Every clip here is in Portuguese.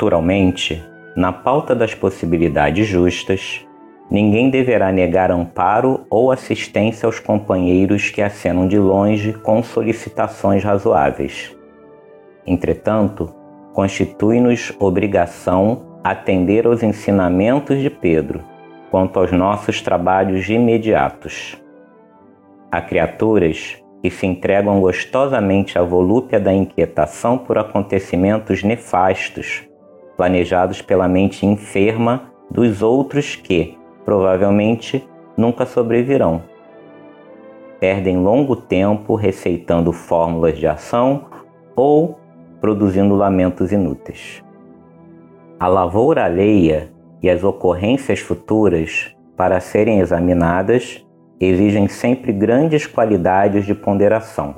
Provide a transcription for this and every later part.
Naturalmente, na pauta das possibilidades justas, ninguém deverá negar amparo ou assistência aos companheiros que acenam de longe com solicitações razoáveis. Entretanto, constitui-nos obrigação atender aos ensinamentos de Pedro quanto aos nossos trabalhos imediatos. Há criaturas que se entregam gostosamente à volúpia da inquietação por acontecimentos nefastos planejados pela mente enferma dos outros que, provavelmente, nunca sobrevirão. Perdem longo tempo receitando fórmulas de ação ou produzindo lamentos inúteis. A lavoura alheia e as ocorrências futuras, para serem examinadas, exigem sempre grandes qualidades de ponderação.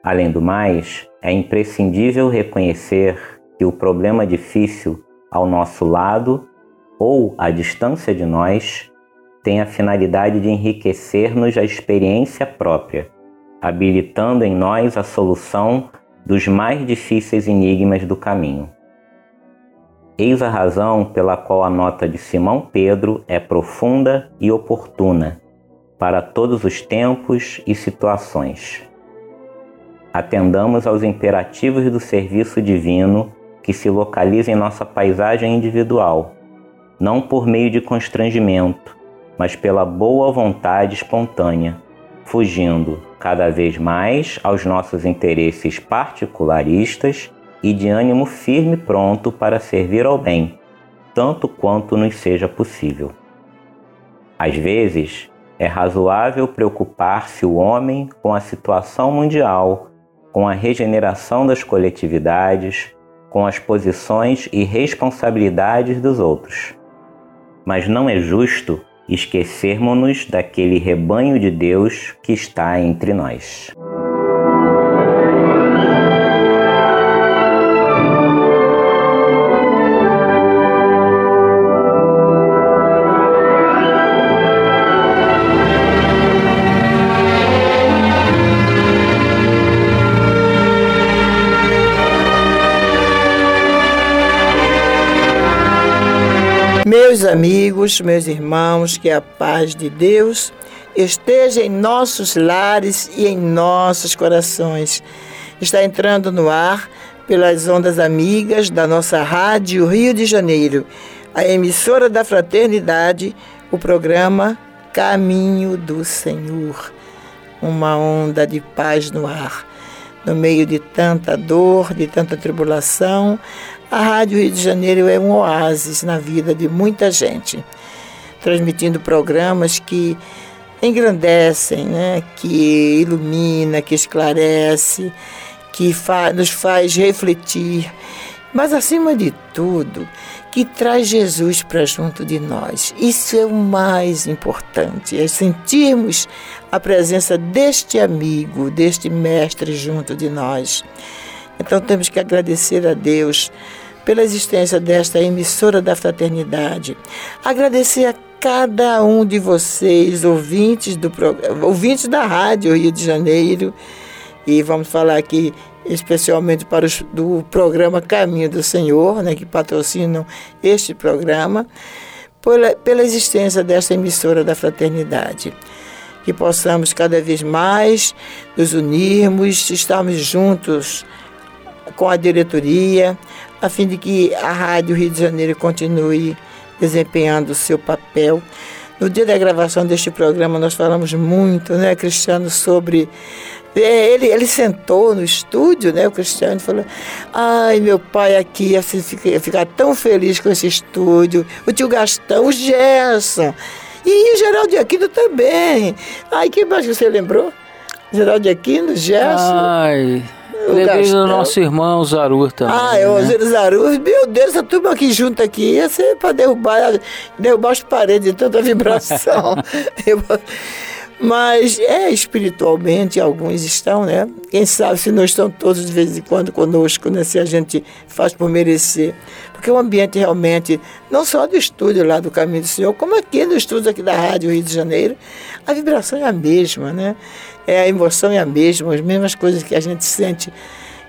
Além do mais, é imprescindível reconhecer que o problema difícil ao nosso lado ou à distância de nós tem a finalidade de enriquecer-nos a experiência própria, habilitando em nós a solução dos mais difíceis enigmas do caminho. Eis a razão pela qual a nota de Simão Pedro é profunda e oportuna para todos os tempos e situações. Atendamos aos imperativos do serviço divino que se localiza em nossa paisagem individual, não por meio de constrangimento, mas pela boa vontade espontânea, fugindo cada vez mais aos nossos interesses particularistas e de ânimo firme e pronto para servir ao bem, tanto quanto nos seja possível. Às vezes, é razoável preocupar-se o homem com a situação mundial, com a regeneração das coletividades, com as posições e responsabilidades dos outros. Mas não é justo esquecermos-nos daquele rebanho de Deus que está entre nós. Amigos, meus irmãos, que a paz de Deus esteja em nossos lares e em nossos corações. Está entrando no ar pelas ondas amigas da nossa Rádio Rio de Janeiro, a emissora da Fraternidade, o programa Caminho do Senhor. Uma onda de paz no ar. No meio de tanta dor, de tanta tribulação, a Rádio Rio de Janeiro é um oásis na vida de muita gente, transmitindo programas que engrandecem, né? que ilumina, que esclarece, que fa nos faz refletir, mas acima de tudo, que traz Jesus para junto de nós. Isso é o mais importante, é sentirmos a presença deste amigo, deste mestre junto de nós. Então temos que agradecer a Deus pela existência desta emissora da fraternidade. Agradecer a cada um de vocês, ouvintes, do, ouvintes da Rádio Rio de Janeiro, e vamos falar aqui especialmente para os do programa Caminho do Senhor, né, que patrocinam este programa, pela, pela existência desta emissora da fraternidade. Que possamos cada vez mais nos unirmos, estarmos juntos com a diretoria, a fim de que a Rádio Rio de Janeiro continue desempenhando o seu papel. No dia da gravação deste programa, nós falamos muito, né, Cristiano, sobre ele, ele sentou no estúdio, né? O Cristiano falou: Ai, meu pai aqui ia ficar, tão feliz com esse estúdio. O tio Gastão, o Gerson. E o Geraldo Aquino também. Ai, que mais você lembrou? Geraldo Aquino, Gerson. Ai. Lembrei do nosso irmão Zarur também. Ah, é o né? Zarur. Meu Deus, a turma aqui junto aqui ia ser para derrubar, derrubar as paredes de tanta vibração. Mas é espiritualmente, alguns estão, né? Quem sabe se não estão todos de vez em quando conosco, né? Se a gente faz por merecer. Porque o ambiente realmente, não só do estúdio lá do Caminho do Senhor, como aqui no estúdio aqui da Rádio Rio de Janeiro, a vibração é a mesma, né? É, a emoção é a mesma, as mesmas coisas que a gente sente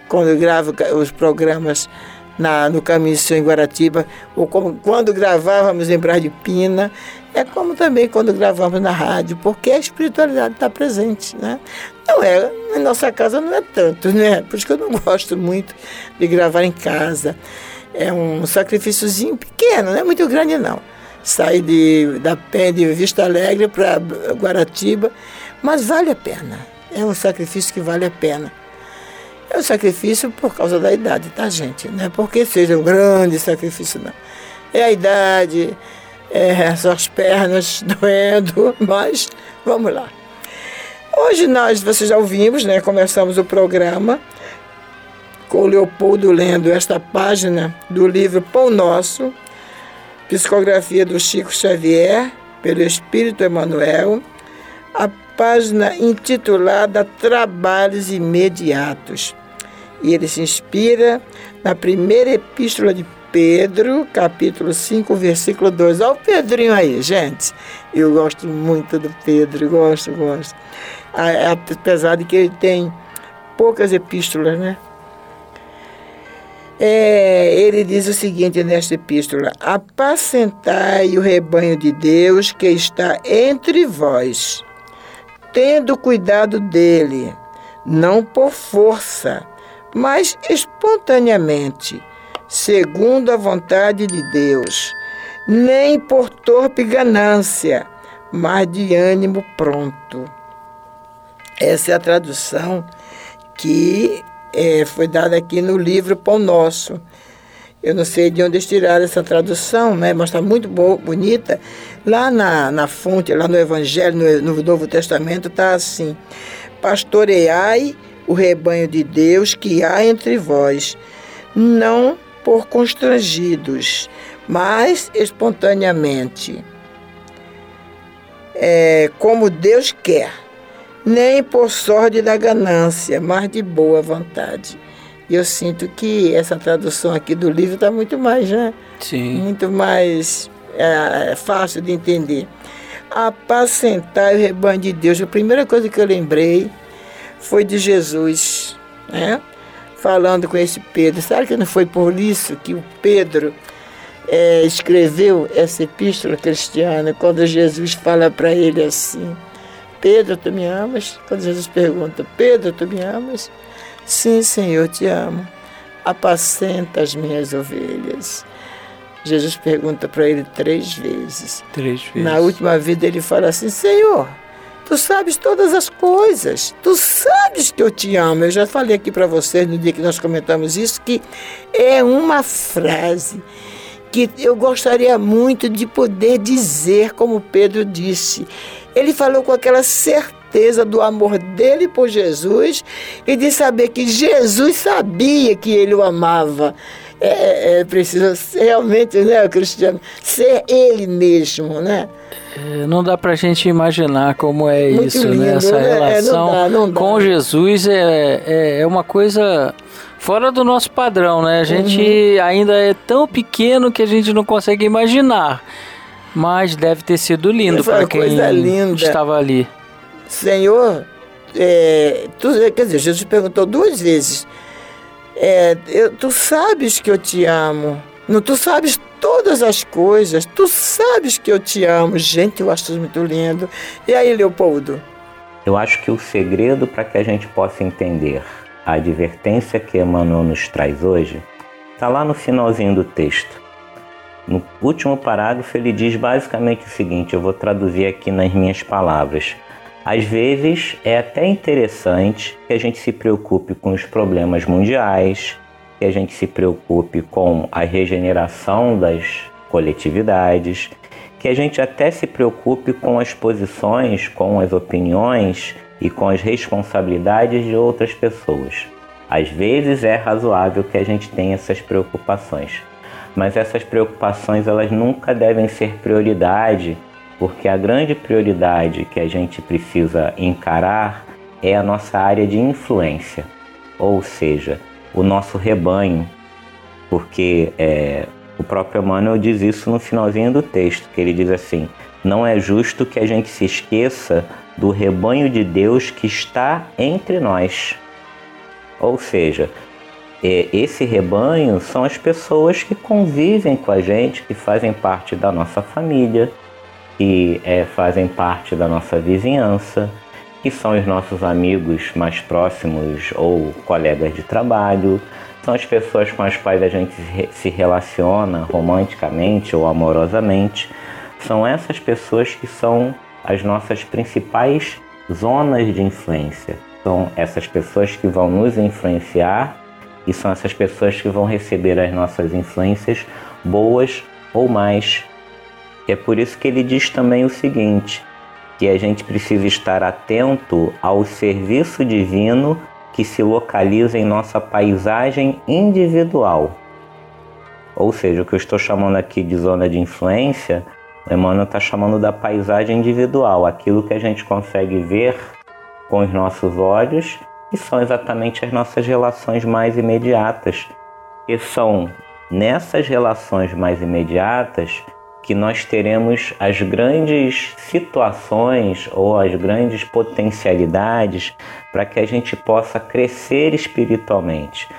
quando grava os programas na, no Caminho do Senhor em Guaratiba, ou como quando gravávamos em Brás de Pina, é como também quando gravamos na rádio, porque a espiritualidade está presente, né? Não é, na nossa casa não é tanto, né? Por isso que eu não gosto muito de gravar em casa. É um sacrifíciozinho pequeno, não é muito grande não. Sair de, da pé de Vista Alegre para Guaratiba, mas vale a pena. É um sacrifício que vale a pena. É um sacrifício por causa da idade, tá, gente? Não é porque seja um grande sacrifício, não. É a idade, é, suas pernas doendo, mas vamos lá. Hoje nós, vocês já ouvimos, né? Começamos o programa com o Leopoldo lendo esta página do livro Pão Nosso, psicografia do Chico Xavier, pelo Espírito Emanuel, a página intitulada Trabalhos Imediatos. E ele se inspira na primeira epístola de Pedro, capítulo 5, versículo 2. Olha o Pedrinho aí, gente. Eu gosto muito do Pedro, gosto, gosto. Apesar de que ele tem poucas epístolas, né? É, ele diz o seguinte nesta epístola: Apacentai o rebanho de Deus que está entre vós, tendo cuidado dele, não por força, mas espontaneamente segundo a vontade de Deus, nem por torpe ganância, mas de ânimo pronto. Essa é a tradução que é, foi dada aqui no livro Pão Nosso. Eu não sei de onde eles tiraram essa tradução, né? mas está muito boa, bonita. Lá na, na fonte, lá no Evangelho, no, no Novo Testamento, está assim: Pastoreai o rebanho de Deus que há entre vós, não por constrangidos, mas espontaneamente, é, como Deus quer, nem por sorte da ganância, mas de boa vontade. E eu sinto que essa tradução aqui do livro está muito mais, né? Sim. Muito mais é, fácil de entender. Apacentar o rebanho de Deus. A primeira coisa que eu lembrei foi de Jesus, né? Falando com esse Pedro. Sabe que não foi por isso que o Pedro é, escreveu essa epístola cristiana, quando Jesus fala para ele assim: Pedro, tu me amas? Quando Jesus pergunta: Pedro, tu me amas? Sim, Senhor, te amo. Apacenta as minhas ovelhas. Jesus pergunta para ele três vezes. Três vezes. Na última vida ele fala assim: Senhor, Tu sabes todas as coisas. Tu sabes que eu te amo. Eu já falei aqui para vocês no dia que nós comentamos isso que é uma frase que eu gostaria muito de poder dizer como Pedro disse. Ele falou com aquela certeza do amor dele por Jesus e de saber que Jesus sabia que ele o amava. É, é preciso realmente, né, Cristiano, ser ele mesmo, né? É, não dá para a gente imaginar como é Muito isso, né? lindo, né? Essa né? relação não dá, não dá. com Jesus é, é, é, uma coisa fora do nosso padrão, né? A gente uhum. ainda é tão pequeno que a gente não consegue imaginar. Mas deve ter sido lindo para quem linda. estava ali. Senhor, é, tu, quer dizer, Jesus perguntou duas vezes: é, eu, Tu sabes que eu te amo. Não, tu sabes todas as coisas. Tu sabes que eu te amo. Gente, eu acho muito lindo. E aí, Leopoldo? Eu acho que o segredo para que a gente possa entender a advertência que Emmanuel nos traz hoje está lá no finalzinho do texto. No último parágrafo, ele diz basicamente o seguinte: eu vou traduzir aqui nas minhas palavras. Às vezes é até interessante que a gente se preocupe com os problemas mundiais, que a gente se preocupe com a regeneração das coletividades, que a gente até se preocupe com as posições, com as opiniões e com as responsabilidades de outras pessoas. Às vezes é razoável que a gente tenha essas preocupações, mas essas preocupações elas nunca devem ser prioridade porque a grande prioridade que a gente precisa encarar é a nossa área de influência, ou seja, o nosso rebanho, porque é, o próprio Emmanuel diz isso no finalzinho do texto, que ele diz assim: não é justo que a gente se esqueça do rebanho de Deus que está entre nós. Ou seja, é, esse rebanho são as pessoas que convivem com a gente, que fazem parte da nossa família, que é, fazem parte da nossa vizinhança, que são os nossos amigos mais próximos ou colegas de trabalho, são as pessoas com as quais a gente se relaciona romanticamente ou amorosamente. São essas pessoas que são as nossas principais zonas de influência. São essas pessoas que vão nos influenciar e são essas pessoas que vão receber as nossas influências boas ou mais é por isso que ele diz também o seguinte: que a gente precisa estar atento ao serviço divino que se localiza em nossa paisagem individual. Ou seja, o que eu estou chamando aqui de zona de influência, Emmanuel está chamando da paisagem individual, aquilo que a gente consegue ver com os nossos olhos e são exatamente as nossas relações mais imediatas. E são nessas relações mais imediatas que nós teremos as grandes situações ou as grandes potencialidades para que a gente possa crescer espiritualmente.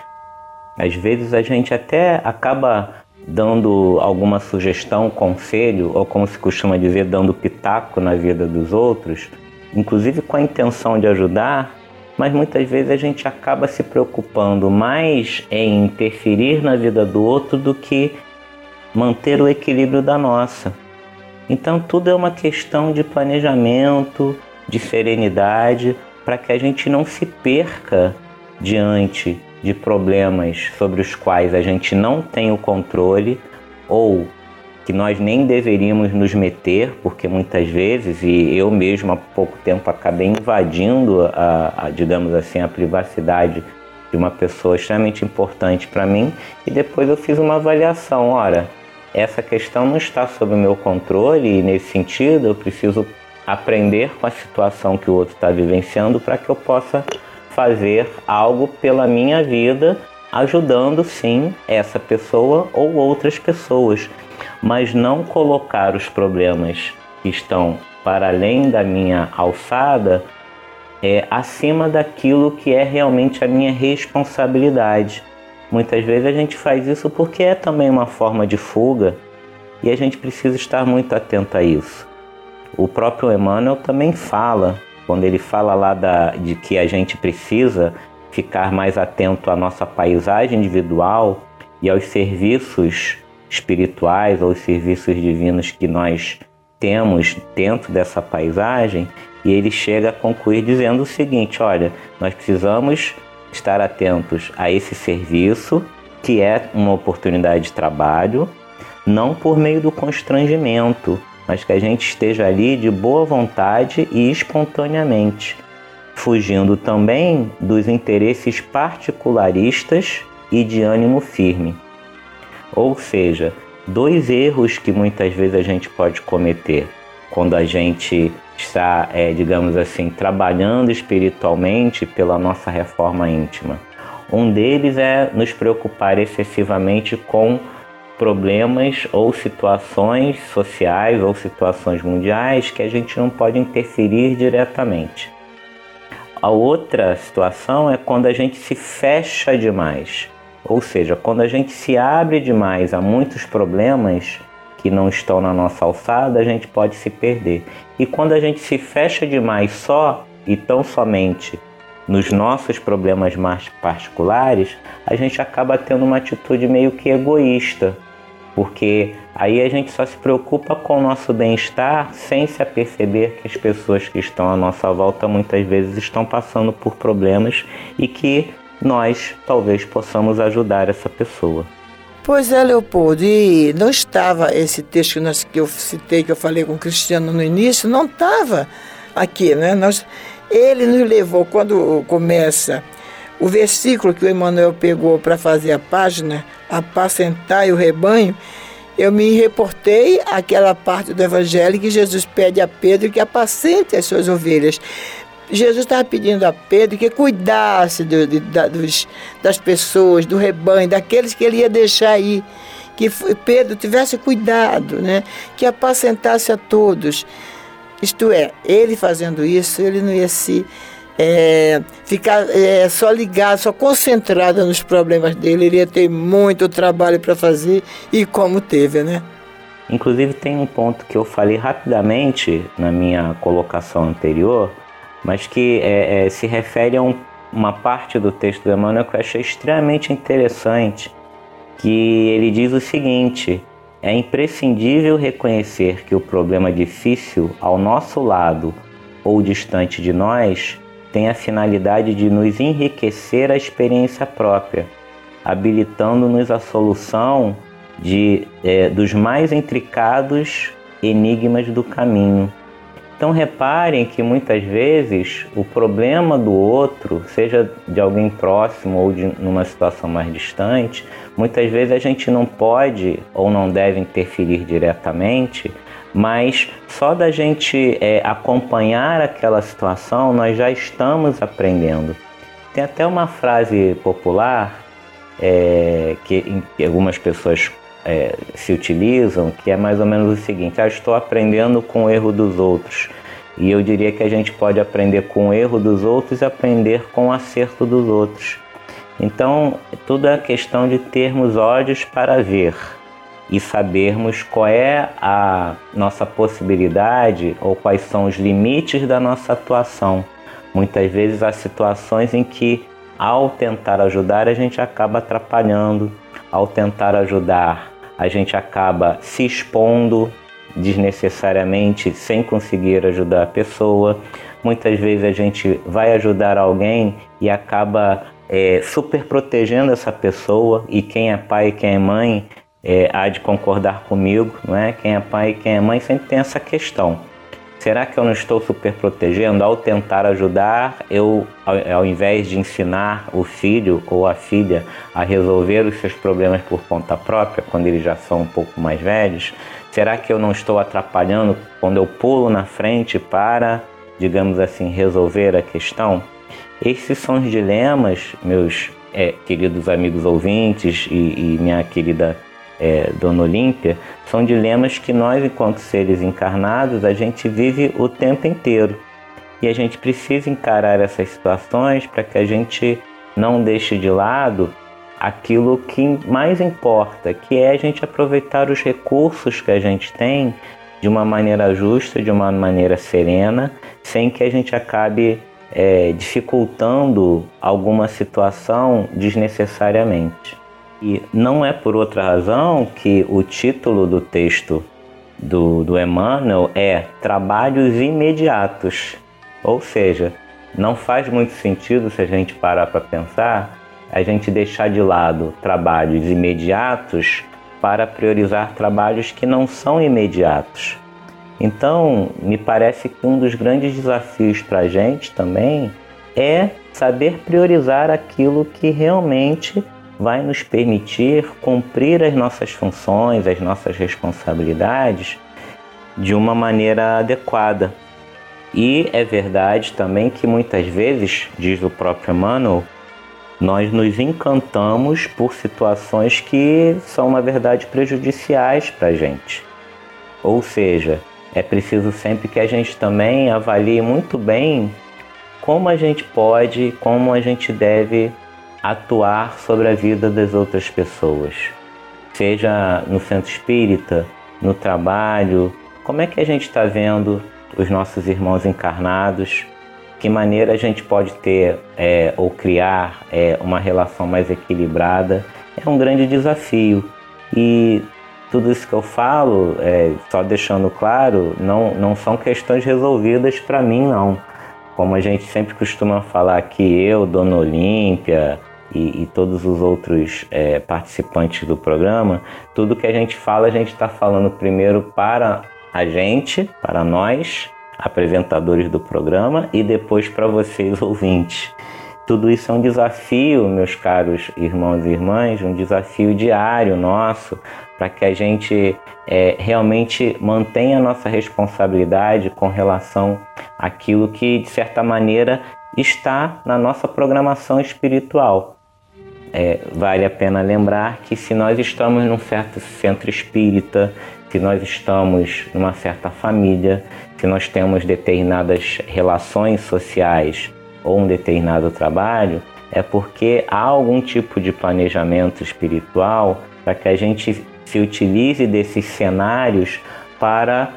Às vezes a gente até acaba dando alguma sugestão, conselho, ou como se costuma dizer, dando pitaco na vida dos outros, inclusive com a intenção de ajudar, mas muitas vezes a gente acaba se preocupando mais em interferir na vida do outro do que manter o equilíbrio da nossa. Então, tudo é uma questão de planejamento, de serenidade, para que a gente não se perca diante de problemas sobre os quais a gente não tem o controle ou que nós nem deveríamos nos meter, porque muitas vezes, e eu mesmo há pouco tempo acabei invadindo a, a digamos assim, a privacidade de uma pessoa extremamente importante para mim, e depois eu fiz uma avaliação, ora, essa questão não está sob o meu controle e nesse sentido eu preciso aprender com a situação que o outro está vivenciando para que eu possa fazer algo pela minha vida, ajudando sim essa pessoa ou outras pessoas, mas não colocar os problemas que estão para além da minha alçada é, acima daquilo que é realmente a minha responsabilidade. Muitas vezes a gente faz isso porque é também uma forma de fuga e a gente precisa estar muito atento a isso. O próprio Emmanuel também fala, quando ele fala lá da, de que a gente precisa ficar mais atento à nossa paisagem individual e aos serviços espirituais ou os serviços divinos que nós temos dentro dessa paisagem, e ele chega a concluir dizendo o seguinte: olha, nós precisamos estar atentos a esse serviço, que é uma oportunidade de trabalho, não por meio do constrangimento, mas que a gente esteja ali de boa vontade e espontaneamente, fugindo também dos interesses particularistas e de ânimo firme. Ou seja, dois erros que muitas vezes a gente pode cometer quando a gente está, é, digamos assim, trabalhando espiritualmente pela nossa reforma íntima. Um deles é nos preocupar excessivamente com problemas ou situações sociais ou situações mundiais que a gente não pode interferir diretamente. A outra situação é quando a gente se fecha demais, ou seja, quando a gente se abre demais a muitos problemas que não estão na nossa alçada, a gente pode se perder. E quando a gente se fecha demais só e tão somente nos nossos problemas mais particulares, a gente acaba tendo uma atitude meio que egoísta, porque aí a gente só se preocupa com o nosso bem-estar sem se aperceber que as pessoas que estão à nossa volta muitas vezes estão passando por problemas e que nós talvez possamos ajudar essa pessoa. Pois é, Leopoldo, e não estava esse texto que, nós, que eu citei, que eu falei com o Cristiano no início, não estava aqui, né? Nós, ele nos levou, quando começa o versículo que o Emmanuel pegou para fazer a página, apacentar o rebanho, eu me reportei àquela parte do Evangelho que Jesus pede a Pedro que apacente as suas ovelhas. Jesus estava pedindo a Pedro que cuidasse de, da, dos, das pessoas, do rebanho, daqueles que ele ia deixar aí. Que Pedro tivesse cuidado, né? que apacentasse a todos. Isto é, ele fazendo isso, ele não ia se é, ficar é, só ligado, só concentrado nos problemas dele. Ele ia ter muito trabalho para fazer e como teve, né? Inclusive tem um ponto que eu falei rapidamente na minha colocação anterior, mas que é, é, se refere a um, uma parte do texto do Emmanuel que eu achei extremamente interessante, que ele diz o seguinte: é imprescindível reconhecer que o problema difícil ao nosso lado ou distante de nós tem a finalidade de nos enriquecer a experiência própria, habilitando-nos a solução de, é, dos mais intricados enigmas do caminho então reparem que muitas vezes o problema do outro, seja de alguém próximo ou de numa situação mais distante, muitas vezes a gente não pode ou não deve interferir diretamente, mas só da gente é, acompanhar aquela situação nós já estamos aprendendo. Tem até uma frase popular é, que, que algumas pessoas é, se utilizam, que é mais ou menos o seguinte: ah, estou aprendendo com o erro dos outros. E eu diria que a gente pode aprender com o erro dos outros e aprender com o acerto dos outros. Então, tudo é questão de termos olhos para ver e sabermos qual é a nossa possibilidade ou quais são os limites da nossa atuação. Muitas vezes há situações em que, ao tentar ajudar, a gente acaba atrapalhando, ao tentar ajudar, a gente acaba se expondo desnecessariamente sem conseguir ajudar a pessoa. Muitas vezes a gente vai ajudar alguém e acaba é, super protegendo essa pessoa e quem é pai e quem é mãe é, há de concordar comigo, não é? Quem é pai quem é mãe sempre tem essa questão. Será que eu não estou super protegendo? Ao tentar ajudar, eu, ao, invés de ensinar o filho ou a filha a resolver os seus problemas por conta própria, quando eles já são um pouco mais velhos, será que eu não estou atrapalhando quando eu pulo na frente para, digamos assim, resolver a questão? Esses são os dilemas, meus é, queridos amigos ouvintes e, e minha querida é, Dona Olímpia, são dilemas que nós, enquanto seres encarnados, a gente vive o tempo inteiro. E a gente precisa encarar essas situações para que a gente não deixe de lado aquilo que mais importa, que é a gente aproveitar os recursos que a gente tem de uma maneira justa, de uma maneira serena, sem que a gente acabe é, dificultando alguma situação desnecessariamente. E não é por outra razão que o título do texto do, do Emmanuel é Trabalhos Imediatos. Ou seja, não faz muito sentido se a gente parar para pensar a gente deixar de lado trabalhos imediatos para priorizar trabalhos que não são imediatos. Então, me parece que um dos grandes desafios para a gente também é saber priorizar aquilo que realmente vai nos permitir cumprir as nossas funções, as nossas responsabilidades de uma maneira adequada. E é verdade também que muitas vezes, diz o próprio Emmanuel, nós nos encantamos por situações que são, na verdade, prejudiciais para a gente. Ou seja, é preciso sempre que a gente também avalie muito bem como a gente pode, como a gente deve atuar sobre a vida das outras pessoas. Seja no centro espírita, no trabalho, como é que a gente está vendo os nossos irmãos encarnados? Que maneira a gente pode ter é, ou criar é, uma relação mais equilibrada? É um grande desafio. E tudo isso que eu falo, é, só deixando claro, não, não são questões resolvidas para mim, não. Como a gente sempre costuma falar que eu, Dona Olímpia e, e todos os outros é, participantes do programa, tudo que a gente fala, a gente está falando primeiro para a gente, para nós, apresentadores do programa, e depois para vocês, ouvintes. Tudo isso é um desafio, meus caros irmãos e irmãs, um desafio diário nosso para que a gente é, realmente mantenha a nossa responsabilidade com relação àquilo que, de certa maneira, está na nossa programação espiritual. É, vale a pena lembrar que se nós estamos num certo centro espírita, se nós estamos numa certa família, se nós temos determinadas relações sociais ou um determinado trabalho, é porque há algum tipo de planejamento espiritual para que a gente se utilize desses cenários para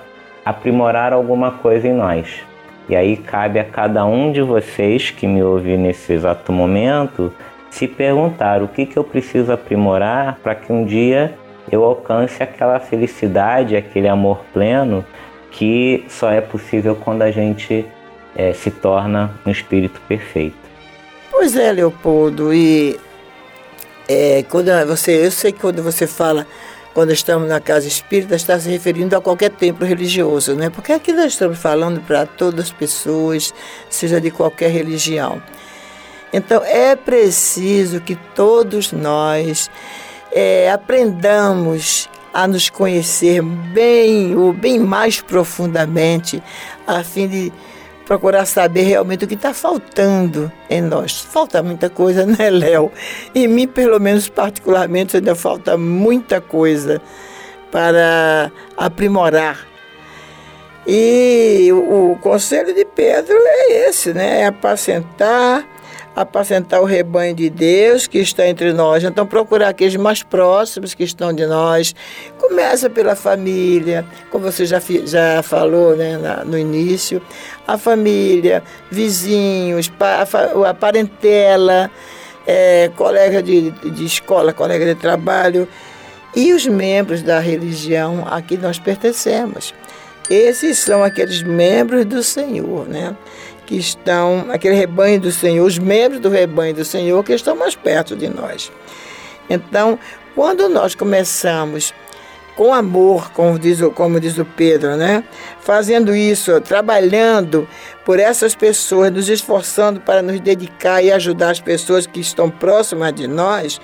aprimorar alguma coisa em nós. E aí cabe a cada um de vocês que me ouve nesse exato momento se perguntar o que, que eu preciso aprimorar para que um dia eu alcance aquela felicidade, aquele amor pleno que só é possível quando a gente é, se torna um espírito perfeito. Pois é, Leopoldo, e é, quando você, eu sei que quando você fala, quando estamos na casa espírita, está se referindo a qualquer templo religioso, né? Porque aqui nós estamos falando para todas as pessoas, seja de qualquer religião. Então é preciso que todos nós é, aprendamos a nos conhecer bem ou bem mais profundamente, a fim de procurar saber realmente o que está faltando em nós. Falta muita coisa, né, Léo? Em mim, pelo menos particularmente, ainda falta muita coisa para aprimorar. E o, o conselho de Pedro é esse, né? É apacentar apacentar o rebanho de Deus que está entre nós. Então, procurar aqueles mais próximos que estão de nós. Começa pela família, como você já, já falou né, na, no início. A família, vizinhos, a, a parentela, é, colega de, de escola, colega de trabalho e os membros da religião a que nós pertencemos. Esses são aqueles membros do Senhor, né? Que estão, aquele rebanho do Senhor, os membros do rebanho do Senhor que estão mais perto de nós. Então, quando nós começamos com amor, como diz, como diz o Pedro, né? Fazendo isso, trabalhando por essas pessoas, nos esforçando para nos dedicar e ajudar as pessoas que estão próximas de nós,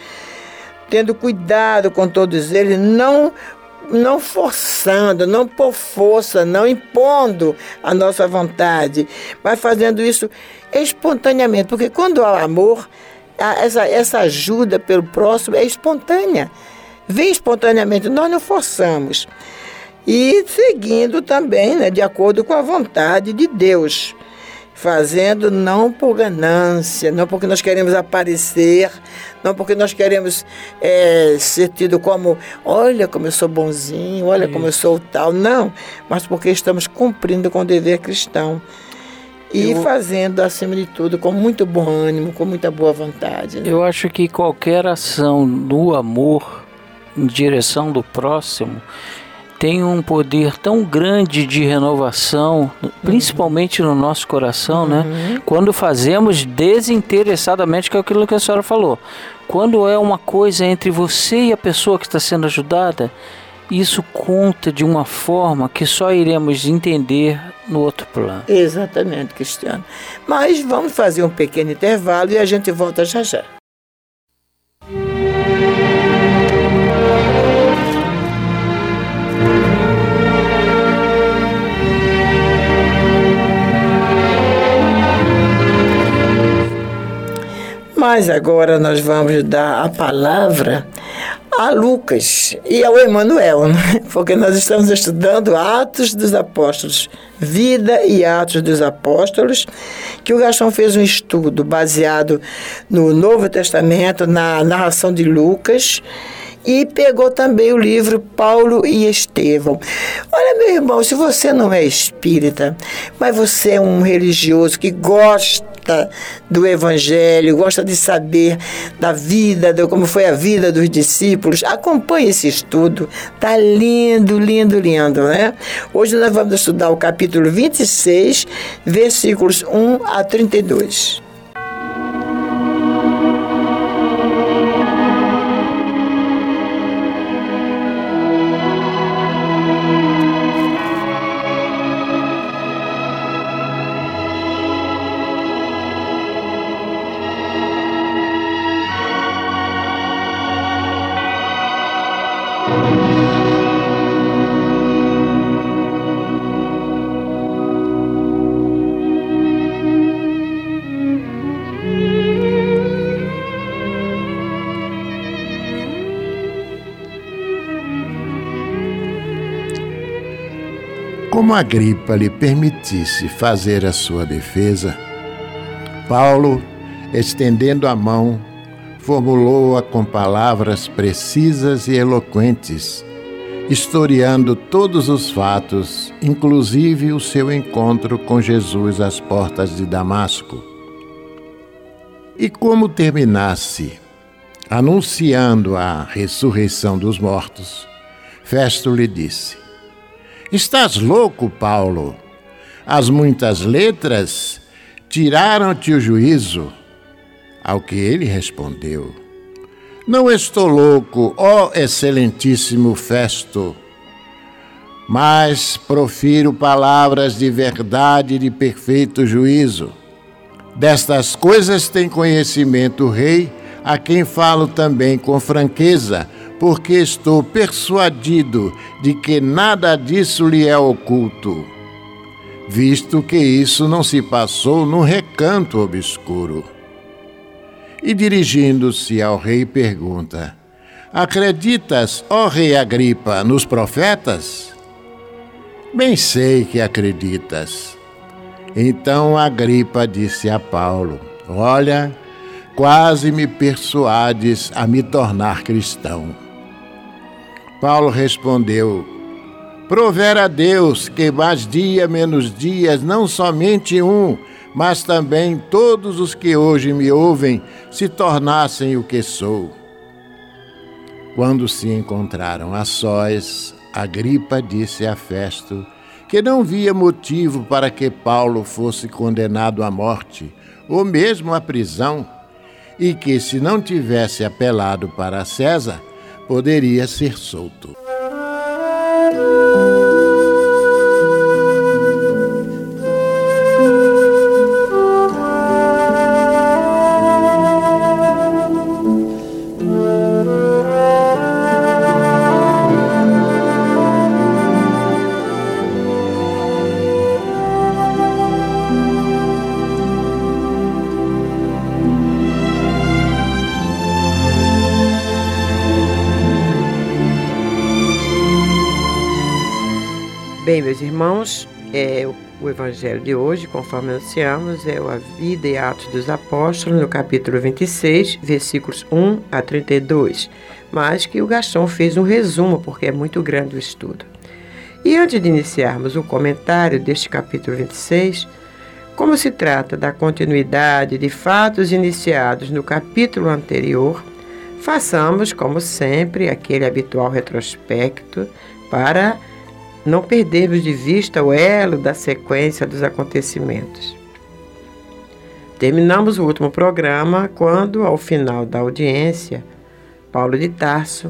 tendo cuidado com todos eles, não não forçando, não por força, não impondo a nossa vontade, mas fazendo isso espontaneamente. Porque quando há amor, essa, essa ajuda pelo próximo é espontânea. Vem espontaneamente, nós não forçamos. E seguindo também, né, de acordo com a vontade de Deus fazendo não por ganância, não porque nós queremos aparecer, não porque nós queremos é, ser tido como, olha como eu sou bonzinho, olha Isso. como eu sou tal, não, mas porque estamos cumprindo com o dever cristão. E eu, fazendo, acima de tudo, com muito bom ânimo, com muita boa vontade. Né? Eu acho que qualquer ação do amor em direção do próximo tem um poder tão grande de renovação, principalmente no nosso coração, né? uhum. né? Quando fazemos desinteressadamente, que é aquilo que a senhora falou. Quando é uma coisa entre você e a pessoa que está sendo ajudada, isso conta de uma forma que só iremos entender no outro plano. Exatamente, Cristiano. Mas vamos fazer um pequeno intervalo e a gente volta já já. Mas agora nós vamos dar a palavra a Lucas e ao Emanuel, né? porque nós estamos estudando Atos dos Apóstolos, Vida e Atos dos Apóstolos, que o Gastão fez um estudo baseado no Novo Testamento, na narração de Lucas e pegou também o livro Paulo e Estevão. Olha, meu irmão, se você não é espírita, mas você é um religioso que gosta do Evangelho, gosta de saber da vida, de como foi a vida dos discípulos, acompanhe esse estudo. Tá lindo, lindo, lindo, né? Hoje nós vamos estudar o capítulo 26, versículos 1 a 32. Agripa lhe permitisse fazer a sua defesa, Paulo, estendendo a mão, formulou-a com palavras precisas e eloquentes, historiando todos os fatos, inclusive o seu encontro com Jesus às portas de Damasco. E como terminasse anunciando a ressurreição dos mortos, Festo lhe disse: Estás louco, Paulo? As muitas letras tiraram-te o juízo. Ao que ele respondeu: Não estou louco, ó excelentíssimo Festo, mas profiro palavras de verdade e de perfeito juízo. Destas coisas tem conhecimento o rei, a quem falo também com franqueza porque estou persuadido de que nada disso lhe é oculto, visto que isso não se passou num recanto obscuro. E dirigindo-se ao rei, pergunta: Acreditas, ó rei Agripa, nos profetas? Bem sei que acreditas. Então Agripa disse a Paulo: Olha, quase me persuades a me tornar cristão. Paulo respondeu: Prover a Deus que mais dia menos dias, não somente um, mas também todos os que hoje me ouvem, se tornassem o que sou. Quando se encontraram a sós, Agripa disse a Festo que não via motivo para que Paulo fosse condenado à morte, ou mesmo à prisão, e que, se não tivesse apelado para César, poderia ser solto. Irmãos, é, o evangelho de hoje, conforme anunciamos, é a Vida e Atos dos Apóstolos, no capítulo 26, versículos 1 a 32, mas que o Gastão fez um resumo, porque é muito grande o estudo. E antes de iniciarmos o comentário deste capítulo 26, como se trata da continuidade de fatos iniciados no capítulo anterior, façamos, como sempre, aquele habitual retrospecto para não perdermos de vista o elo da sequência dos acontecimentos. Terminamos o último programa quando, ao final da audiência, Paulo de Tarso,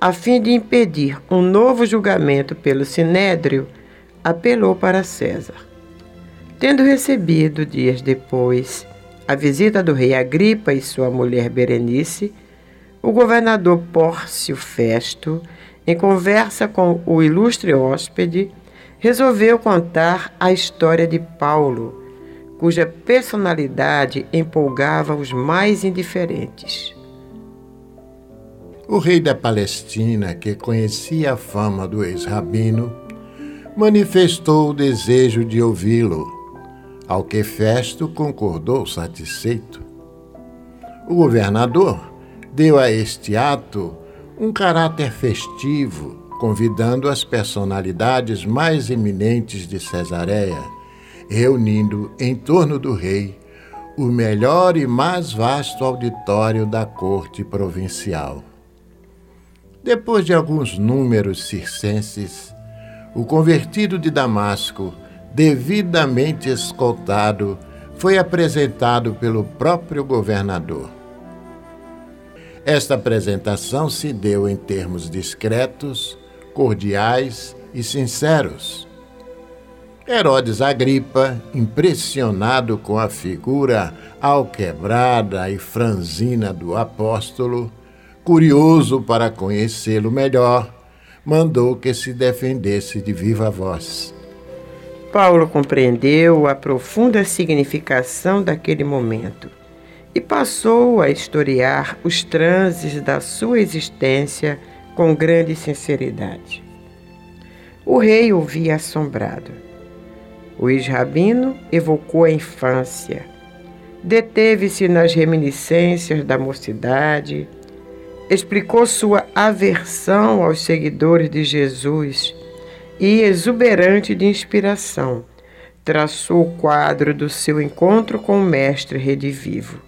a fim de impedir um novo julgamento pelo Sinédrio, apelou para César. Tendo recebido, dias depois, a visita do rei Agripa e sua mulher Berenice, o governador Pórcio Festo em conversa com o ilustre hóspede, resolveu contar a história de Paulo, cuja personalidade empolgava os mais indiferentes. O rei da Palestina, que conhecia a fama do ex-rabino, manifestou o desejo de ouvi-lo, ao que Festo concordou satisfeito. O governador deu a este ato um caráter festivo, convidando as personalidades mais eminentes de Cesareia, reunindo em torno do rei o melhor e mais vasto auditório da corte provincial. Depois de alguns números circenses, o convertido de Damasco, devidamente escoltado, foi apresentado pelo próprio governador. Esta apresentação se deu em termos discretos, cordiais e sinceros. Herodes Agripa, impressionado com a figura alquebrada e franzina do apóstolo, curioso para conhecê-lo melhor, mandou que se defendesse de viva voz. Paulo compreendeu a profunda significação daquele momento e passou a historiar os transes da sua existência com grande sinceridade. O rei ouvia assombrado. O ex-rabino evocou a infância, deteve-se nas reminiscências da mocidade, explicou sua aversão aos seguidores de Jesus e, exuberante de inspiração, traçou o quadro do seu encontro com o Mestre redivivo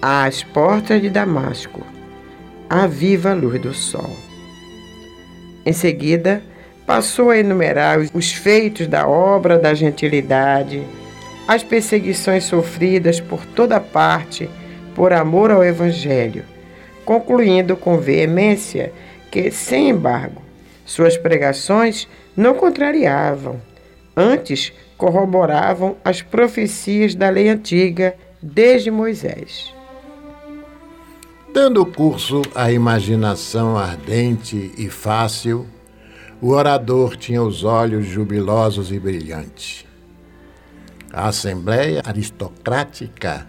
às portas de Damasco, a viva luz do sol. Em seguida, passou a enumerar os feitos da obra da gentilidade, as perseguições sofridas por toda parte por amor ao Evangelho, concluindo com veemência que, sem embargo, suas pregações não contrariavam, antes corroboravam as profecias da lei antiga desde Moisés. Dando curso à imaginação ardente e fácil, o orador tinha os olhos jubilosos e brilhantes. A Assembleia Aristocrática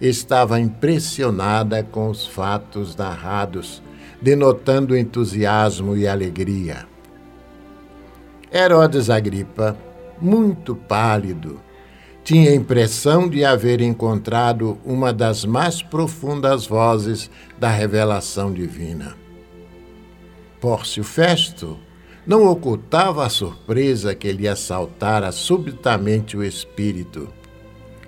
estava impressionada com os fatos narrados, denotando entusiasmo e alegria. Herodes Agripa, muito pálido, tinha a impressão de haver encontrado uma das mais profundas vozes da revelação divina. Pórcio Festo não ocultava a surpresa que lhe assaltara subitamente o espírito.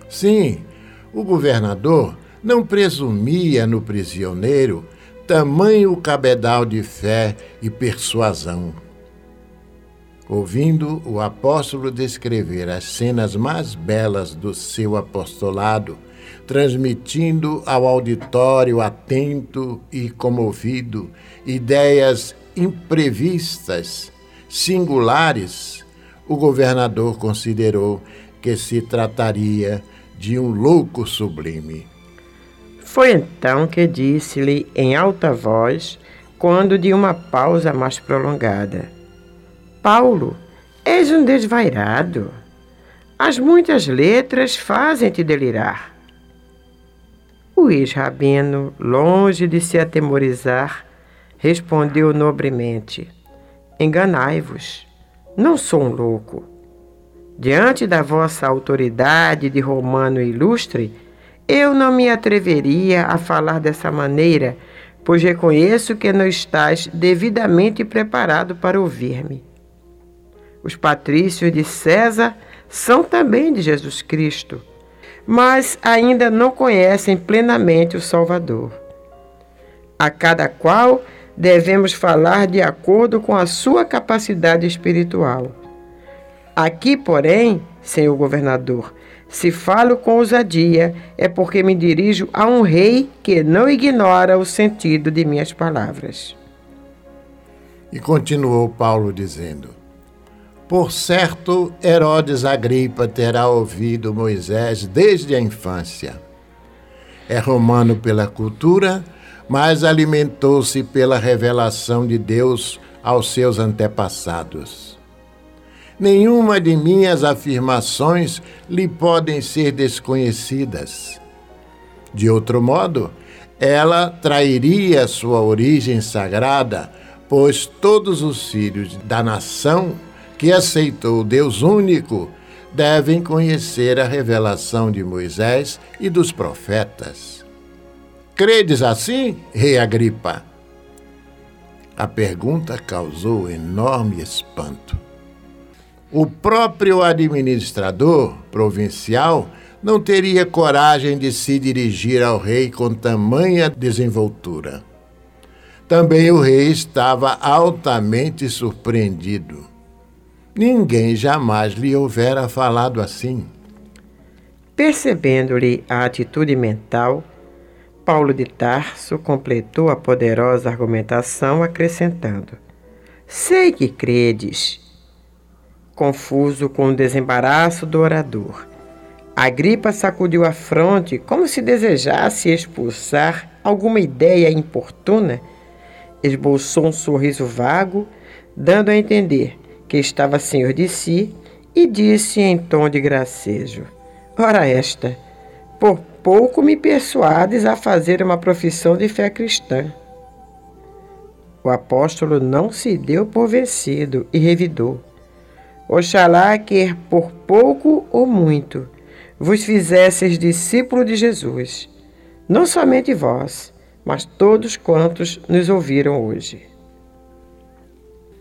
Sim, o governador não presumia no prisioneiro tamanho cabedal de fé e persuasão. Ouvindo o apóstolo descrever as cenas mais belas do seu apostolado, transmitindo ao auditório atento e comovido ideias imprevistas, singulares, o governador considerou que se trataria de um louco sublime. Foi então que disse-lhe em alta voz, quando de uma pausa mais prolongada: Paulo, és um desvairado. As muitas letras fazem-te delirar. O ex-rabino, longe de se atemorizar, respondeu nobremente: Enganai-vos, não sou um louco. Diante da vossa autoridade de romano ilustre, eu não me atreveria a falar dessa maneira, pois reconheço que não estás devidamente preparado para ouvir-me. Os patrícios de César são também de Jesus Cristo, mas ainda não conhecem plenamente o Salvador. A cada qual devemos falar de acordo com a sua capacidade espiritual. Aqui, porém, senhor governador, se falo com ousadia, é porque me dirijo a um rei que não ignora o sentido de minhas palavras. E continuou Paulo dizendo: por certo, Herodes Agripa terá ouvido Moisés desde a infância. É romano pela cultura, mas alimentou-se pela revelação de Deus aos seus antepassados. Nenhuma de minhas afirmações lhe podem ser desconhecidas. De outro modo, ela trairia sua origem sagrada, pois todos os filhos da nação que aceitou Deus único devem conhecer a revelação de Moisés e dos profetas. Credes assim, Rei Agripa? A pergunta causou enorme espanto. O próprio administrador provincial não teria coragem de se dirigir ao rei com tamanha desenvoltura. Também o rei estava altamente surpreendido. Ninguém jamais lhe houvera falado assim. Percebendo-lhe a atitude mental, Paulo de Tarso completou a poderosa argumentação, acrescentando: Sei que credes. Confuso com o desembaraço do orador, Agripa sacudiu a fronte como se desejasse expulsar alguma ideia importuna, esboçou um sorriso vago, dando a entender que estava senhor de si, e disse em tom de gracejo: Ora, esta, por pouco me persuades a fazer uma profissão de fé cristã. O apóstolo não se deu por vencido e revidou. Oxalá que por pouco ou muito vos fizesseis discípulo de Jesus, não somente vós, mas todos quantos nos ouviram hoje.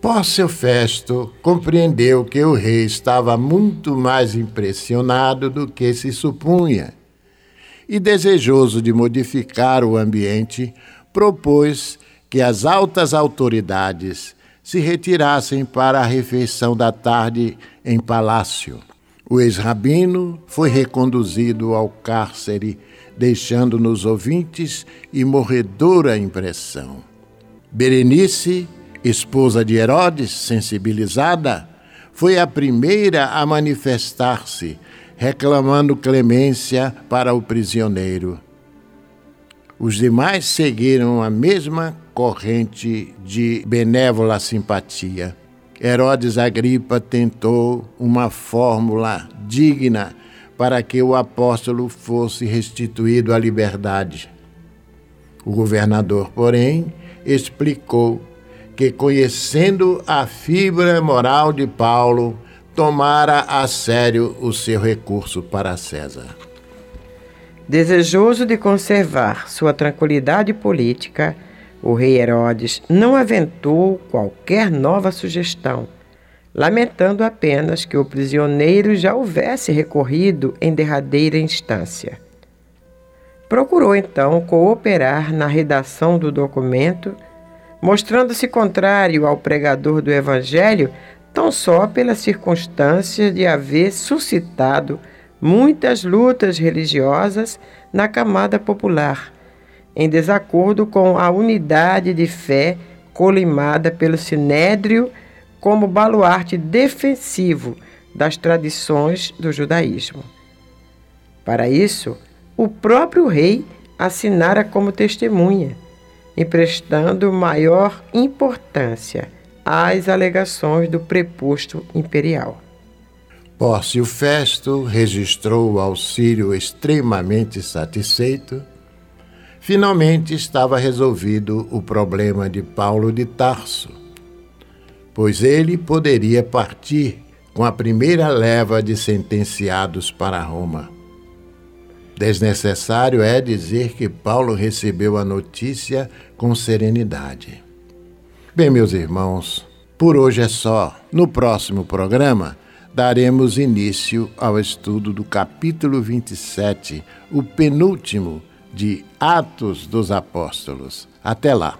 Pórcio Festo compreendeu que o rei estava muito mais impressionado do que se supunha e, desejoso de modificar o ambiente, propôs que as altas autoridades se retirassem para a refeição da tarde em palácio. O ex-rabino foi reconduzido ao cárcere, deixando nos ouvintes e morredora impressão. Berenice, esposa de Herodes, sensibilizada, foi a primeira a manifestar-se reclamando clemência para o prisioneiro. Os demais seguiram a mesma corrente de benévola simpatia. Herodes Agripa tentou uma fórmula digna para que o apóstolo fosse restituído à liberdade. O governador, porém, explicou que, conhecendo a fibra moral de Paulo, tomara a sério o seu recurso para César. Desejoso de conservar sua tranquilidade política, o rei Herodes não aventou qualquer nova sugestão, lamentando apenas que o prisioneiro já houvesse recorrido em derradeira instância. Procurou então cooperar na redação do documento, mostrando-se contrário ao pregador do Evangelho tão só pela circunstância de haver suscitado muitas lutas religiosas na camada popular, em desacordo com a unidade de fé colimada pelo Sinédrio como baluarte defensivo das tradições do judaísmo. Para isso, o próprio rei assinara como testemunha, emprestando maior importância às alegações do preposto imperial. Pórcio Festo registrou o auxílio extremamente satisfeito. Finalmente estava resolvido o problema de Paulo de Tarso, pois ele poderia partir com a primeira leva de sentenciados para Roma. Desnecessário é dizer que Paulo recebeu a notícia com serenidade. Bem, meus irmãos, por hoje é só. No próximo programa, daremos início ao estudo do capítulo 27, o penúltimo de Atos dos Apóstolos. Até lá.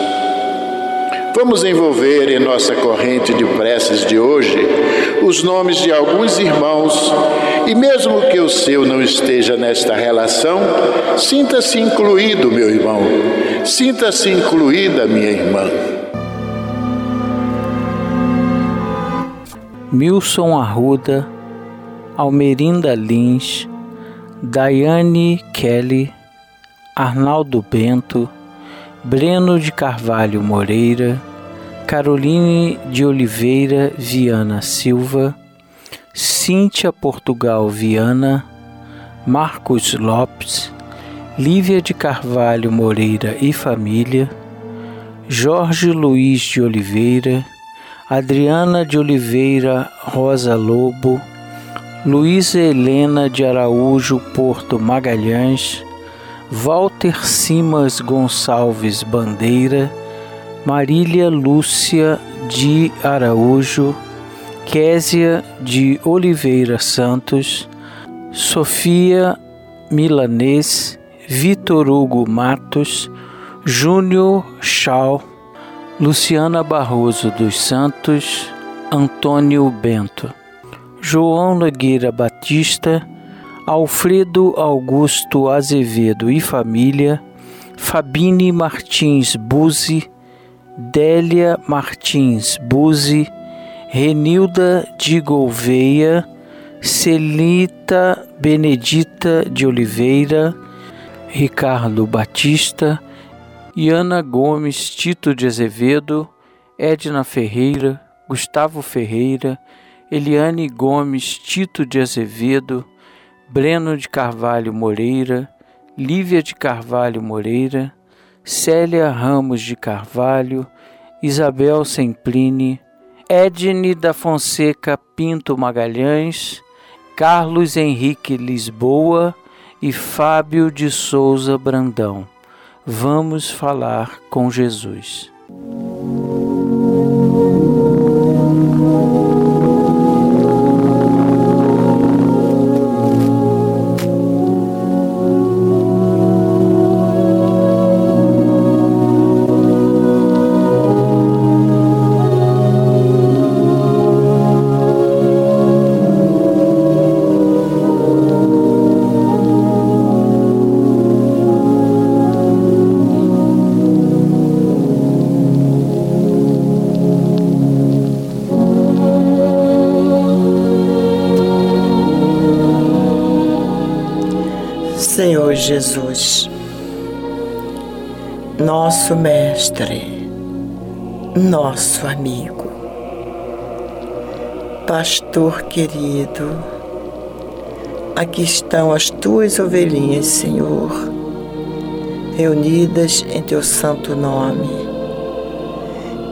Vamos envolver em nossa corrente de preces de hoje os nomes de alguns irmãos e, mesmo que o seu não esteja nesta relação, sinta-se incluído, meu irmão, sinta-se incluída, minha irmã. Milson Arruda, Almerinda Lins, Daiane Kelly, Arnaldo Bento, Breno de Carvalho Moreira, Caroline de Oliveira Viana Silva, Cíntia Portugal Viana, Marcos Lopes, Lívia de Carvalho Moreira e família, Jorge Luiz de Oliveira, Adriana de Oliveira Rosa Lobo, Luísa Helena de Araújo Porto Magalhães, Walter Simas Gonçalves Bandeira, Marília Lúcia de Araújo, Késia de Oliveira Santos, Sofia Milanês, Vitor Hugo Matos, Júnior Chau, Luciana Barroso dos Santos, Antônio Bento, João Nogueira Batista, Alfredo Augusto Azevedo e família, Fabine Martins Buzi, Délia Martins Buzi, Renilda de Gouveia, Celita Benedita de Oliveira, Ricardo Batista, Iana Gomes Tito de Azevedo, Edna Ferreira, Gustavo Ferreira, Eliane Gomes Tito de Azevedo, Breno de Carvalho Moreira, Lívia de Carvalho Moreira, Célia Ramos de Carvalho, Isabel Sempline, Edne da Fonseca Pinto Magalhães, Carlos Henrique Lisboa e Fábio de Souza Brandão. Vamos falar com Jesus. Jesus, nosso Mestre, nosso amigo, Pastor querido, aqui estão as tuas ovelhinhas, Senhor, reunidas em teu santo nome,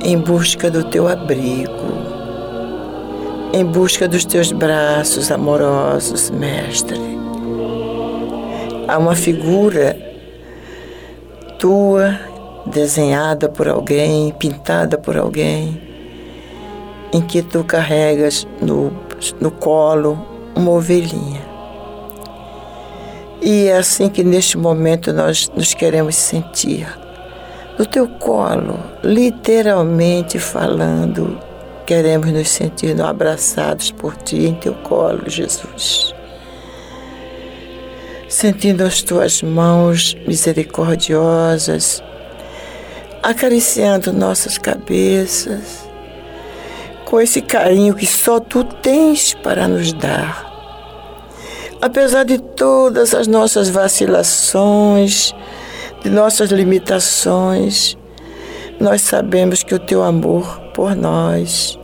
em busca do teu abrigo, em busca dos teus braços amorosos, Mestre Há uma figura tua desenhada por alguém, pintada por alguém, em que tu carregas no, no colo uma ovelhinha. E é assim que neste momento nós nos queremos sentir. No teu colo, literalmente falando, queremos nos sentir abraçados por ti em teu colo, Jesus. Sentindo as tuas mãos misericordiosas, acariciando nossas cabeças, com esse carinho que só tu tens para nos dar. Apesar de todas as nossas vacilações, de nossas limitações, nós sabemos que o teu amor por nós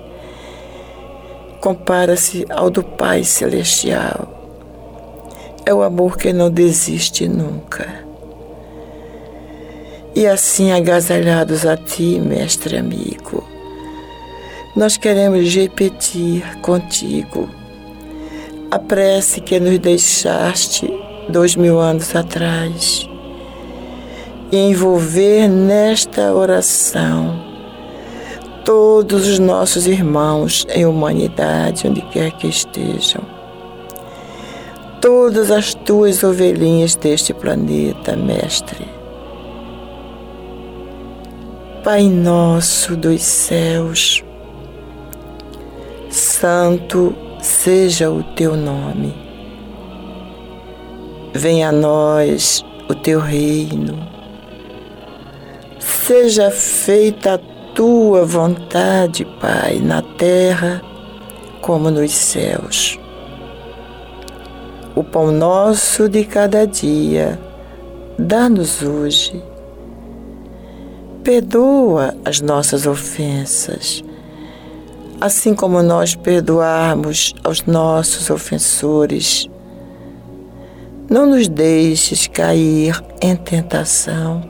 compara-se ao do Pai Celestial. É o amor que não desiste nunca. E assim, agasalhados a ti, mestre amigo, nós queremos repetir contigo a prece que nos deixaste dois mil anos atrás e envolver nesta oração todos os nossos irmãos em humanidade, onde quer que estejam. Todas as tuas ovelhinhas deste planeta, Mestre. Pai nosso dos céus, santo seja o teu nome. Venha a nós o teu reino. Seja feita a tua vontade, Pai, na terra como nos céus. O pão nosso de cada dia, dá-nos hoje. Perdoa as nossas ofensas assim como nós perdoarmos aos nossos ofensores. Não nos deixes cair em tentação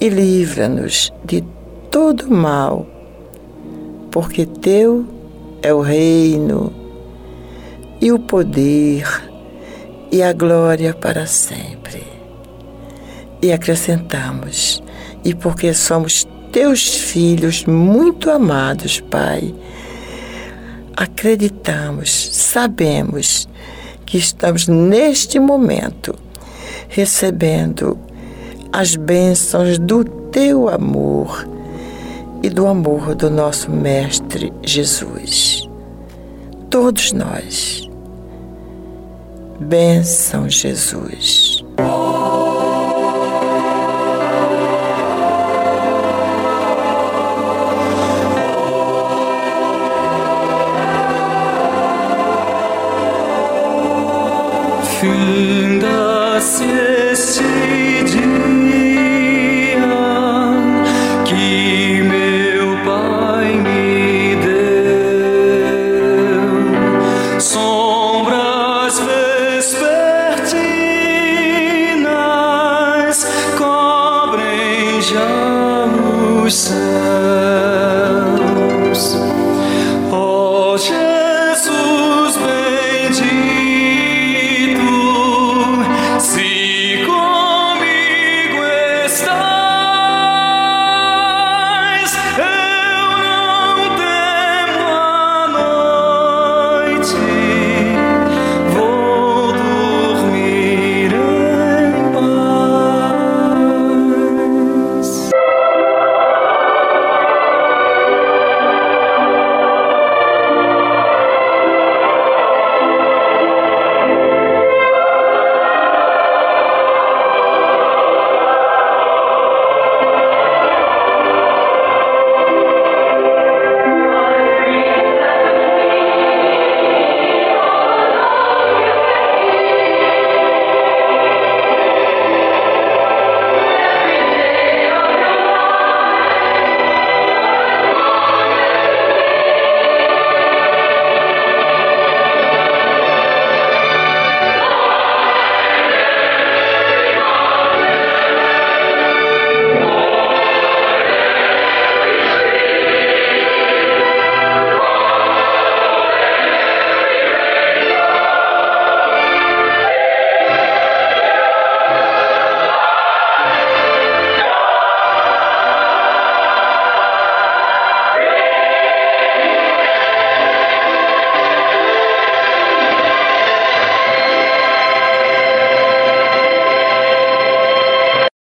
e livra-nos de todo mal, porque Teu é o reino e o poder e a glória para sempre. E acrescentamos, e porque somos teus filhos muito amados, Pai. Acreditamos, sabemos que estamos neste momento recebendo as bênçãos do teu amor e do amor do nosso Mestre Jesus. Todos nós. Bênção, Jesus. finda-se este dia.